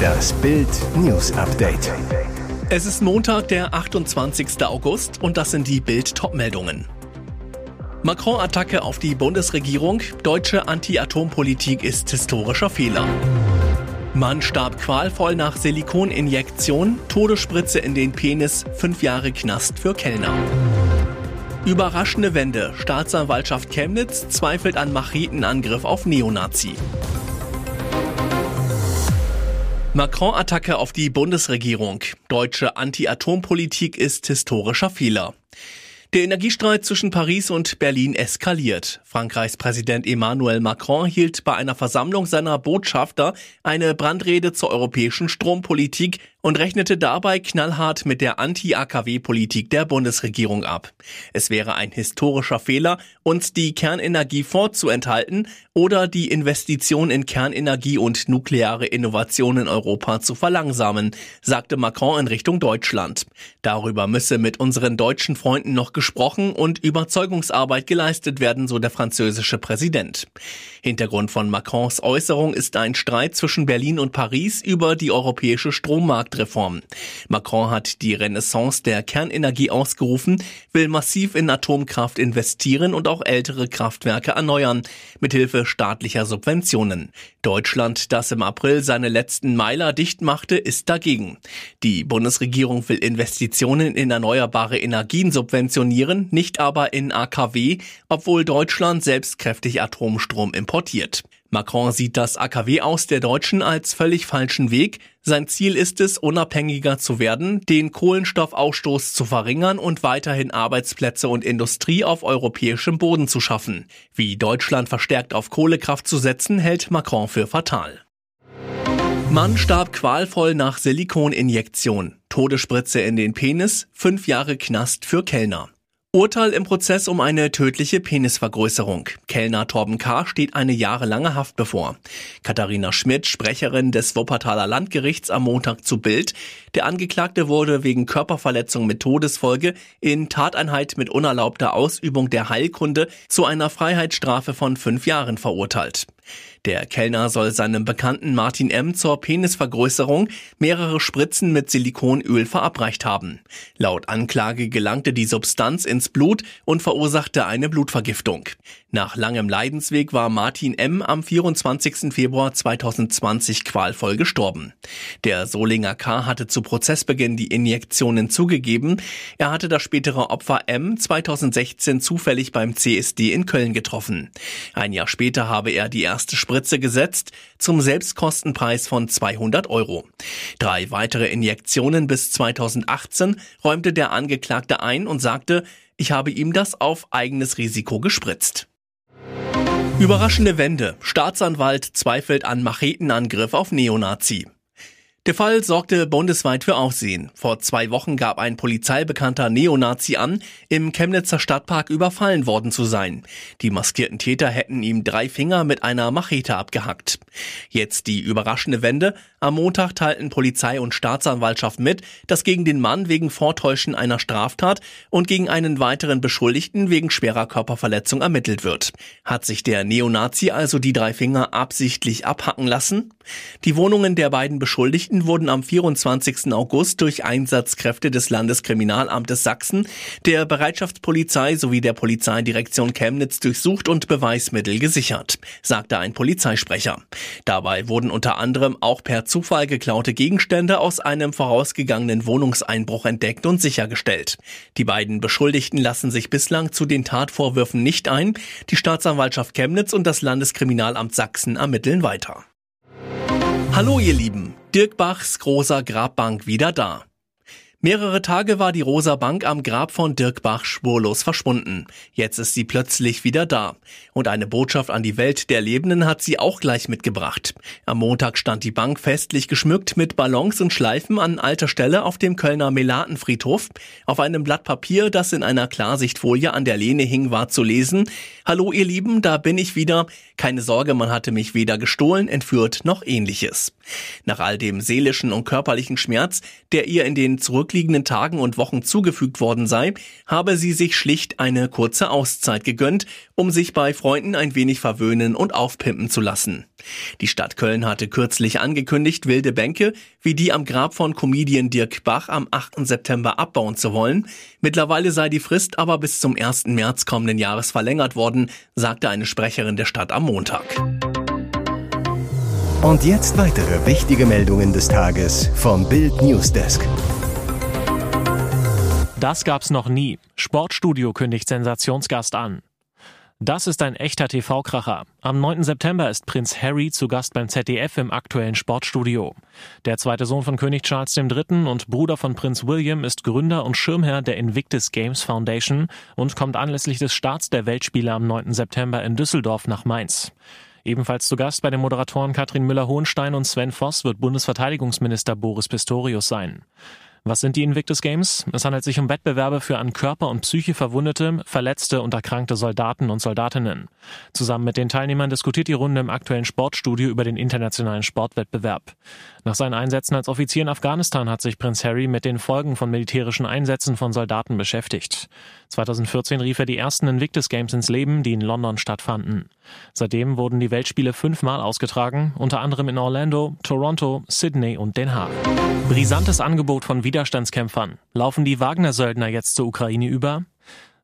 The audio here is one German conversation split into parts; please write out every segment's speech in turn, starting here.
Das Bild News Update. Es ist Montag, der 28. August und das sind die Bild Topmeldungen. Macron-Attacke auf die Bundesregierung. Deutsche Anti-Atom-Politik ist historischer Fehler. Mann starb qualvoll nach Silikoninjektion, Todesspritze in den Penis, fünf Jahre Knast für Kellner. Überraschende Wende. Staatsanwaltschaft Chemnitz zweifelt an Machetenangriff auf Neonazi. Macron-Attacke auf die Bundesregierung. Deutsche Anti-Atom-Politik ist historischer Fehler. Der Energiestreit zwischen Paris und Berlin eskaliert. Frankreichs Präsident Emmanuel Macron hielt bei einer Versammlung seiner Botschafter eine Brandrede zur europäischen Strompolitik und rechnete dabei knallhart mit der Anti-AKW-Politik der Bundesregierung ab. Es wäre ein historischer Fehler, uns die Kernenergie vorzuenthalten oder die Investition in Kernenergie und nukleare Innovation in Europa zu verlangsamen, sagte Macron in Richtung Deutschland. Darüber müsse mit unseren deutschen Freunden noch gesprochen und Überzeugungsarbeit geleistet werden, so der französische Präsident. Hintergrund von Macrons Äußerung ist ein Streit zwischen Berlin und Paris über die europäische Strommarktreform. Macron hat die Renaissance der Kernenergie ausgerufen, will massiv in Atomkraft investieren und auch ältere Kraftwerke erneuern, mithilfe staatlicher Subventionen. Deutschland, das im April seine letzten Meiler dicht machte, ist dagegen. Die Bundesregierung will Investitionen in erneuerbare Energien subventionieren nicht aber in AKW, obwohl Deutschland selbst kräftig Atomstrom importiert. Macron sieht das AKW aus der Deutschen als völlig falschen Weg. Sein Ziel ist es, unabhängiger zu werden, den Kohlenstoffausstoß zu verringern und weiterhin Arbeitsplätze und Industrie auf europäischem Boden zu schaffen. Wie Deutschland verstärkt auf Kohlekraft zu setzen, hält Macron für fatal. Mann starb qualvoll nach Silikoninjektion. Todesspritze in den Penis, fünf Jahre Knast für Kellner. Urteil im Prozess um eine tödliche Penisvergrößerung. Kellner Torben K. steht eine jahrelange Haft bevor. Katharina Schmidt, Sprecherin des Wuppertaler Landgerichts am Montag zu Bild. Der Angeklagte wurde wegen Körperverletzung mit Todesfolge in Tateinheit mit unerlaubter Ausübung der Heilkunde zu einer Freiheitsstrafe von fünf Jahren verurteilt. Der Kellner soll seinem Bekannten Martin M. zur Penisvergrößerung mehrere Spritzen mit Silikonöl verabreicht haben. Laut Anklage gelangte die Substanz ins Blut und verursachte eine Blutvergiftung. Nach langem Leidensweg war Martin M. am 24. Februar 2020 qualvoll gestorben. Der Solinger K. hatte zu Prozessbeginn die Injektionen zugegeben. Er hatte das spätere Opfer M. 2016 zufällig beim CSD in Köln getroffen. Ein Jahr später habe er die erste Spritze gesetzt, zum Selbstkostenpreis von 200 Euro. Drei weitere Injektionen bis 2018 räumte der Angeklagte ein und sagte, ich habe ihm das auf eigenes Risiko gespritzt. Überraschende Wende. Staatsanwalt zweifelt an Machetenangriff auf Neonazi. Der Fall sorgte bundesweit für Aufsehen. Vor zwei Wochen gab ein polizeibekannter Neonazi an, im Chemnitzer Stadtpark überfallen worden zu sein. Die maskierten Täter hätten ihm drei Finger mit einer Machete abgehackt. Jetzt die überraschende Wende. Am Montag teilten Polizei und Staatsanwaltschaft mit, dass gegen den Mann wegen Vortäuschen einer Straftat und gegen einen weiteren Beschuldigten wegen schwerer Körperverletzung ermittelt wird. Hat sich der Neonazi also die drei Finger absichtlich abhacken lassen? Die Wohnungen der beiden Beschuldigten Geschichten wurden am 24. August durch Einsatzkräfte des Landeskriminalamtes Sachsen, der Bereitschaftspolizei sowie der Polizeidirektion Chemnitz durchsucht und Beweismittel gesichert, sagte ein Polizeisprecher. Dabei wurden unter anderem auch per Zufall geklaute Gegenstände aus einem vorausgegangenen Wohnungseinbruch entdeckt und sichergestellt. Die beiden Beschuldigten lassen sich bislang zu den Tatvorwürfen nicht ein. Die Staatsanwaltschaft Chemnitz und das Landeskriminalamt Sachsen ermitteln weiter. Hallo ihr Lieben, Dirk Bachs großer Grabbank wieder da. Mehrere Tage war die Rosa Bank am Grab von Dirk Bach spurlos verschwunden. Jetzt ist sie plötzlich wieder da. Und eine Botschaft an die Welt der Lebenden hat sie auch gleich mitgebracht. Am Montag stand die Bank festlich geschmückt mit Ballons und Schleifen an alter Stelle auf dem Kölner Melatenfriedhof. Auf einem Blatt Papier, das in einer Klarsichtfolie an der Lehne hing, war zu lesen, Hallo ihr Lieben, da bin ich wieder. Keine Sorge, man hatte mich weder gestohlen, entführt noch ähnliches. Nach all dem seelischen und körperlichen Schmerz, der ihr in den zurück zurückliegenden Tagen und Wochen zugefügt worden sei, habe sie sich schlicht eine kurze Auszeit gegönnt, um sich bei Freunden ein wenig verwöhnen und aufpimpen zu lassen. Die Stadt Köln hatte kürzlich angekündigt, wilde Bänke wie die am Grab von Comedian Dirk Bach am 8. September abbauen zu wollen. Mittlerweile sei die Frist aber bis zum 1. März kommenden Jahres verlängert worden, sagte eine Sprecherin der Stadt am Montag. Und jetzt weitere wichtige Meldungen des Tages vom Bild Newsdesk. Das gab's noch nie. Sportstudio kündigt Sensationsgast an. Das ist ein echter TV-Kracher. Am 9. September ist Prinz Harry zu Gast beim ZDF im aktuellen Sportstudio. Der zweite Sohn von König Charles III. und Bruder von Prinz William ist Gründer und Schirmherr der Invictus Games Foundation und kommt anlässlich des Starts der Weltspiele am 9. September in Düsseldorf nach Mainz. Ebenfalls zu Gast bei den Moderatoren Katrin Müller-Hohenstein und Sven Voss wird Bundesverteidigungsminister Boris Pistorius sein. Was sind die Invictus Games? Es handelt sich um Wettbewerbe für an Körper und Psyche verwundete, verletzte und erkrankte Soldaten und Soldatinnen. Zusammen mit den Teilnehmern diskutiert die Runde im aktuellen Sportstudio über den internationalen Sportwettbewerb. Nach seinen Einsätzen als Offizier in Afghanistan hat sich Prinz Harry mit den Folgen von militärischen Einsätzen von Soldaten beschäftigt. 2014 rief er die ersten Invictus Games ins Leben, die in London stattfanden. Seitdem wurden die Weltspiele fünfmal ausgetragen, unter anderem in Orlando, Toronto, Sydney und Den Haag. Brisantes Angebot von Widerstandskämpfern. Laufen die Wagner-Söldner jetzt zur Ukraine über?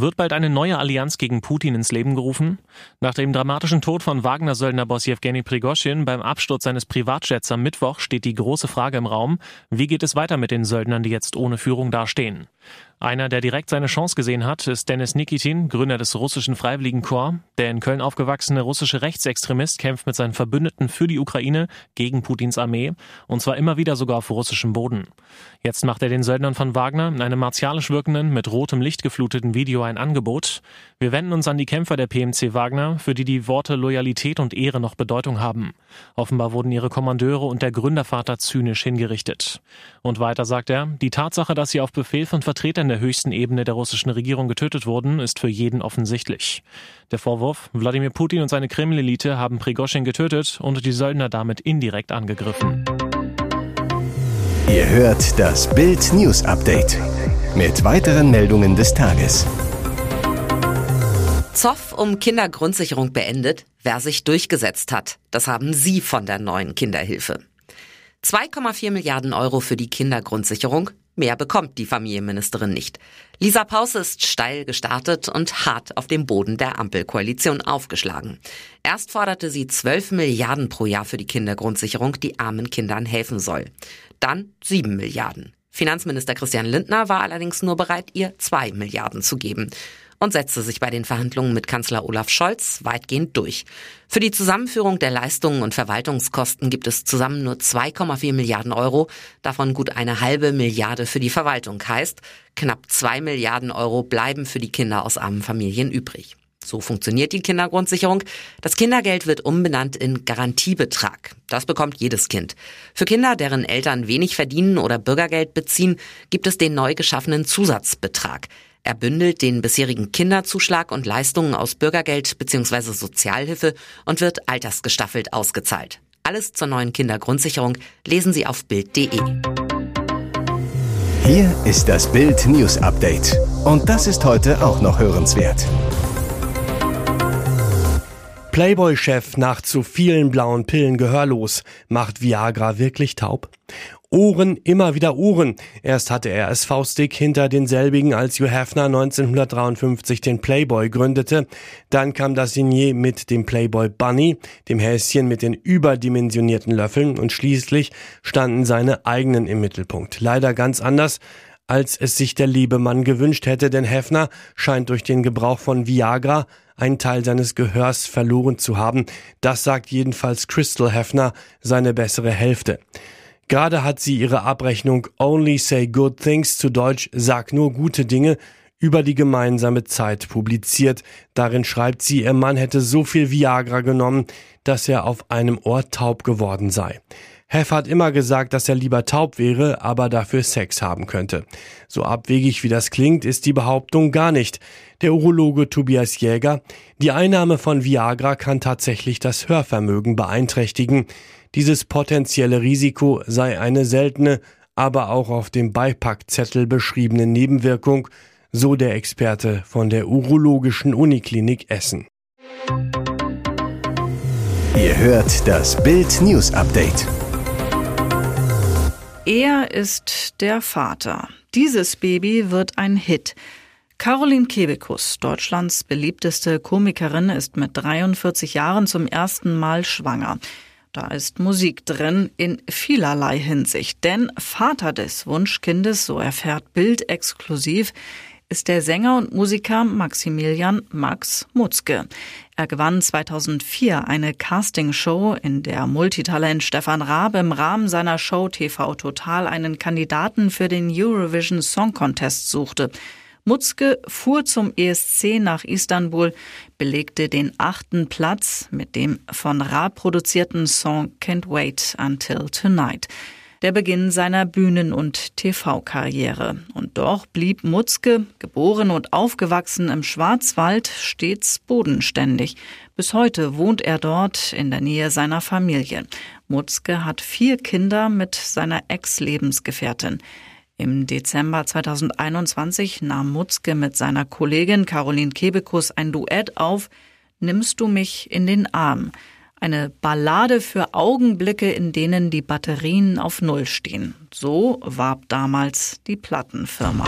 Wird bald eine neue Allianz gegen Putin ins Leben gerufen? Nach dem dramatischen Tod von Wagner-Söldner-Boss Jewgeni Prigoschin beim Absturz seines Privatjets am Mittwoch steht die große Frage im Raum, wie geht es weiter mit den Söldnern, die jetzt ohne Führung dastehen? Einer, der direkt seine Chance gesehen hat, ist Dennis Nikitin, Gründer des russischen Freiwilligenkorps. Der in Köln aufgewachsene russische Rechtsextremist kämpft mit seinen Verbündeten für die Ukraine gegen Putins Armee und zwar immer wieder sogar auf russischem Boden. Jetzt macht er den Söldnern von Wagner in einem martialisch wirkenden, mit rotem Licht gefluteten Video ein Angebot. Wir wenden uns an die Kämpfer der PMC Wagner, für die die Worte Loyalität und Ehre noch Bedeutung haben. Offenbar wurden ihre Kommandeure und der Gründervater zynisch hingerichtet. Und weiter sagt er, die Tatsache, dass sie auf Befehl von Vertretern der höchsten Ebene der russischen Regierung getötet wurden, ist für jeden offensichtlich. Der Vorwurf, Wladimir Putin und seine Kreml-Elite haben Prigoschin getötet und die Söldner damit indirekt angegriffen. Ihr hört das Bild News Update mit weiteren Meldungen des Tages. Zoff um Kindergrundsicherung beendet, wer sich durchgesetzt hat. Das haben Sie von der neuen Kinderhilfe. 2,4 Milliarden Euro für die Kindergrundsicherung. Mehr bekommt die Familienministerin nicht. Lisa Pause ist steil gestartet und hart auf dem Boden der Ampelkoalition aufgeschlagen. Erst forderte sie 12 Milliarden pro Jahr für die Kindergrundsicherung, die armen Kindern helfen soll. Dann 7 Milliarden. Finanzminister Christian Lindner war allerdings nur bereit, ihr 2 Milliarden zu geben und setzte sich bei den Verhandlungen mit Kanzler Olaf Scholz weitgehend durch. Für die Zusammenführung der Leistungen und Verwaltungskosten gibt es zusammen nur 2,4 Milliarden Euro, davon gut eine halbe Milliarde für die Verwaltung heißt, knapp zwei Milliarden Euro bleiben für die Kinder aus armen Familien übrig. So funktioniert die Kindergrundsicherung. Das Kindergeld wird umbenannt in Garantiebetrag. Das bekommt jedes Kind. Für Kinder, deren Eltern wenig verdienen oder Bürgergeld beziehen, gibt es den neu geschaffenen Zusatzbetrag. Er bündelt den bisherigen Kinderzuschlag und Leistungen aus Bürgergeld bzw. Sozialhilfe und wird altersgestaffelt ausgezahlt. Alles zur neuen Kindergrundsicherung lesen Sie auf Bild.de. Hier ist das Bild News Update. Und das ist heute auch noch hörenswert. Playboy-Chef nach zu vielen blauen Pillen gehörlos. Macht Viagra wirklich taub? Ohren, immer wieder Ohren. Erst hatte er es faustig hinter denselbigen, als Hugh Hefner 1953 den Playboy gründete. Dann kam das Signet mit dem Playboy Bunny, dem Häschen mit den überdimensionierten Löffeln und schließlich standen seine eigenen im Mittelpunkt. Leider ganz anders als es sich der liebe Mann gewünscht hätte, denn Hefner scheint durch den Gebrauch von Viagra einen Teil seines Gehörs verloren zu haben. Das sagt jedenfalls Crystal Hefner, seine bessere Hälfte. Gerade hat sie ihre Abrechnung Only Say Good Things zu Deutsch Sag nur gute Dinge über die gemeinsame Zeit publiziert. Darin schreibt sie, ihr Mann hätte so viel Viagra genommen, dass er auf einem Ohr taub geworden sei. Hef hat immer gesagt, dass er lieber taub wäre, aber dafür Sex haben könnte. So abwegig wie das klingt, ist die Behauptung gar nicht. Der Urologe Tobias Jäger, die Einnahme von Viagra kann tatsächlich das Hörvermögen beeinträchtigen. Dieses potenzielle Risiko sei eine seltene, aber auch auf dem Beipackzettel beschriebene Nebenwirkung, so der Experte von der Urologischen Uniklinik Essen. Ihr hört das Bild News Update. Er ist der Vater. Dieses Baby wird ein Hit. Caroline Kebekus, Deutschlands beliebteste Komikerin, ist mit 43 Jahren zum ersten Mal schwanger. Da ist Musik drin in vielerlei Hinsicht. Denn Vater des Wunschkindes, so erfährt Bild exklusiv, ist der Sänger und Musiker Maximilian Max Mutzke. Er gewann 2004 eine Castingshow, in der Multitalent Stefan Raab im Rahmen seiner Show TV Total einen Kandidaten für den Eurovision Song Contest suchte. Mutzke fuhr zum ESC nach Istanbul, belegte den achten Platz mit dem von Ra produzierten Song Can't Wait Until Tonight. Der Beginn seiner Bühnen- und TV-Karriere. Und doch blieb Mutzke, geboren und aufgewachsen im Schwarzwald, stets bodenständig. Bis heute wohnt er dort in der Nähe seiner Familie. Mutzke hat vier Kinder mit seiner Ex-Lebensgefährtin. Im Dezember 2021 nahm Mutzke mit seiner Kollegin Caroline Kebekus ein Duett auf Nimmst du mich in den Arm? Eine Ballade für Augenblicke, in denen die Batterien auf Null stehen. So warb damals die Plattenfirma.